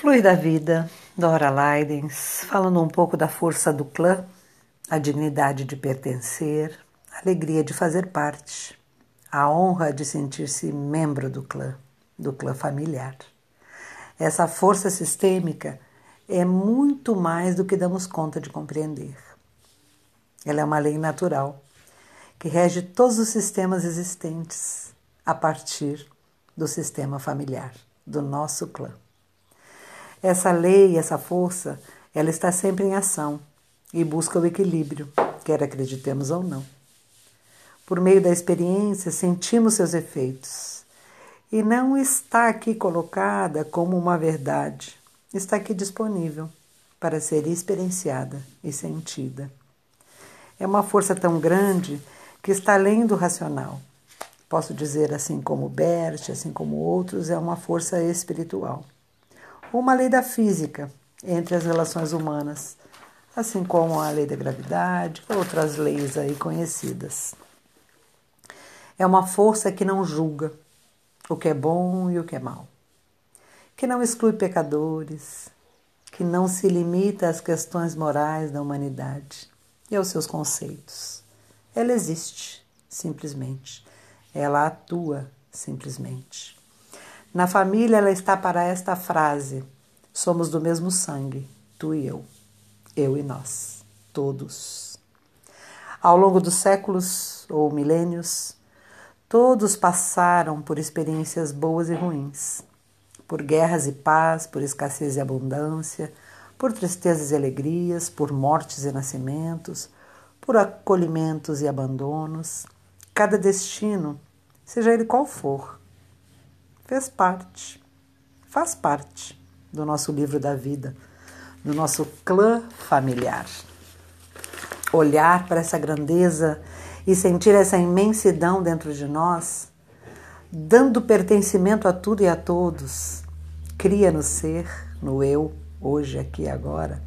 Flui da vida, Dora Leidens, falando um pouco da força do clã, a dignidade de pertencer, a alegria de fazer parte, a honra de sentir-se membro do clã, do clã familiar. Essa força sistêmica é muito mais do que damos conta de compreender. Ela é uma lei natural que rege todos os sistemas existentes a partir do sistema familiar, do nosso clã. Essa lei, essa força, ela está sempre em ação e busca o equilíbrio, quer acreditemos ou não. Por meio da experiência, sentimos seus efeitos. E não está aqui colocada como uma verdade, está aqui disponível para ser experienciada e sentida. É uma força tão grande que está além do racional. Posso dizer, assim como Bert, assim como outros, é uma força espiritual uma lei da física entre as relações humanas, assim como a lei da gravidade, outras leis aí conhecidas. É uma força que não julga o que é bom e o que é mal, que não exclui pecadores, que não se limita às questões morais da humanidade e aos seus conceitos. Ela existe, simplesmente. Ela atua, simplesmente. Na família, ela está para esta frase: somos do mesmo sangue, tu e eu, eu e nós, todos. Ao longo dos séculos ou milênios, todos passaram por experiências boas e ruins, por guerras e paz, por escassez e abundância, por tristezas e alegrias, por mortes e nascimentos, por acolhimentos e abandonos. Cada destino, seja ele qual for, fez parte, faz parte do nosso livro da vida, do nosso clã familiar. Olhar para essa grandeza e sentir essa imensidão dentro de nós, dando pertencimento a tudo e a todos, cria no ser, no eu, hoje, aqui e agora,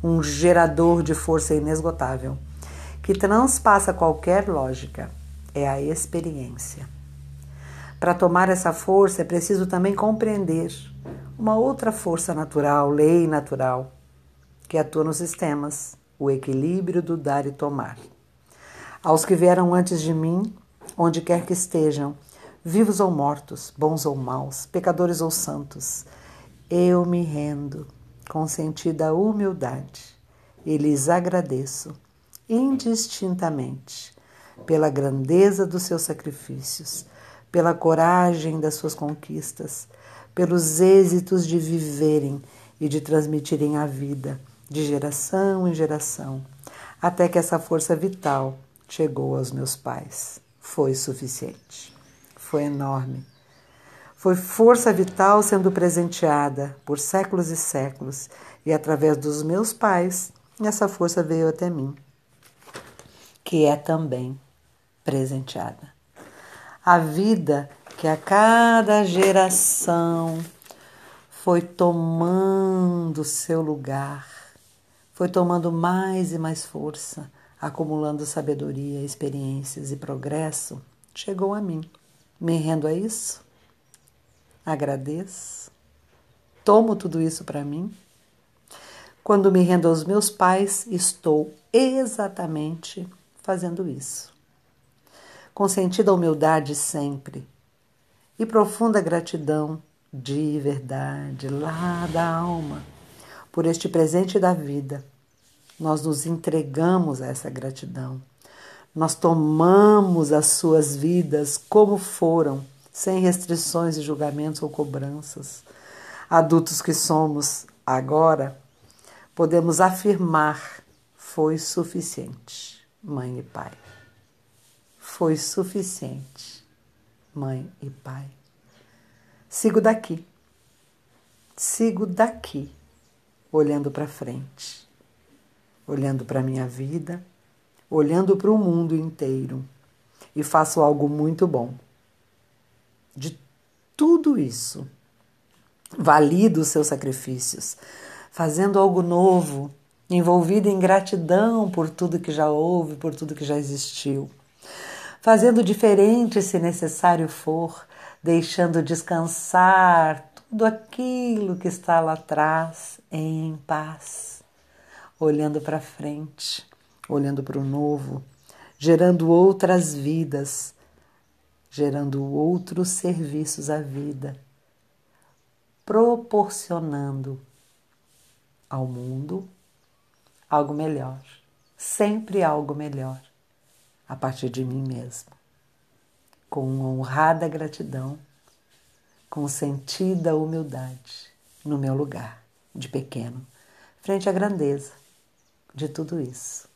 um gerador de força inesgotável que transpassa qualquer lógica. É a experiência. Para tomar essa força é preciso também compreender uma outra força natural, lei natural, que atua nos sistemas, o equilíbrio do dar e tomar. Aos que vieram antes de mim, onde quer que estejam, vivos ou mortos, bons ou maus, pecadores ou santos, eu me rendo com sentida humildade e lhes agradeço indistintamente pela grandeza dos seus sacrifícios pela coragem das suas conquistas, pelos êxitos de viverem e de transmitirem a vida de geração em geração, até que essa força vital chegou aos meus pais. Foi suficiente. Foi enorme. Foi força vital sendo presenteada por séculos e séculos, e através dos meus pais, essa força veio até mim, que é também presenteada a vida que a cada geração foi tomando seu lugar, foi tomando mais e mais força, acumulando sabedoria, experiências e progresso, chegou a mim. Me rendo a isso, agradeço, tomo tudo isso para mim. Quando me rendo aos meus pais, estou exatamente fazendo isso com sentida humildade sempre e profunda gratidão de verdade, lá da alma, por este presente da vida. Nós nos entregamos a essa gratidão. Nós tomamos as suas vidas como foram, sem restrições e julgamentos ou cobranças. Adultos que somos agora, podemos afirmar: foi suficiente, mãe e pai foi suficiente, mãe e pai. Sigo daqui, sigo daqui, olhando para frente, olhando para a minha vida, olhando para o mundo inteiro e faço algo muito bom. De tudo isso, valido os seus sacrifícios, fazendo algo novo, envolvido em gratidão por tudo que já houve, por tudo que já existiu fazendo diferente se necessário for, deixando descansar tudo aquilo que está lá atrás em paz, olhando para frente, olhando para o novo, gerando outras vidas, gerando outros serviços à vida, proporcionando ao mundo algo melhor, sempre algo melhor, a partir de mim mesmo, com honrada gratidão com sentida humildade no meu lugar de pequeno, frente à grandeza de tudo isso.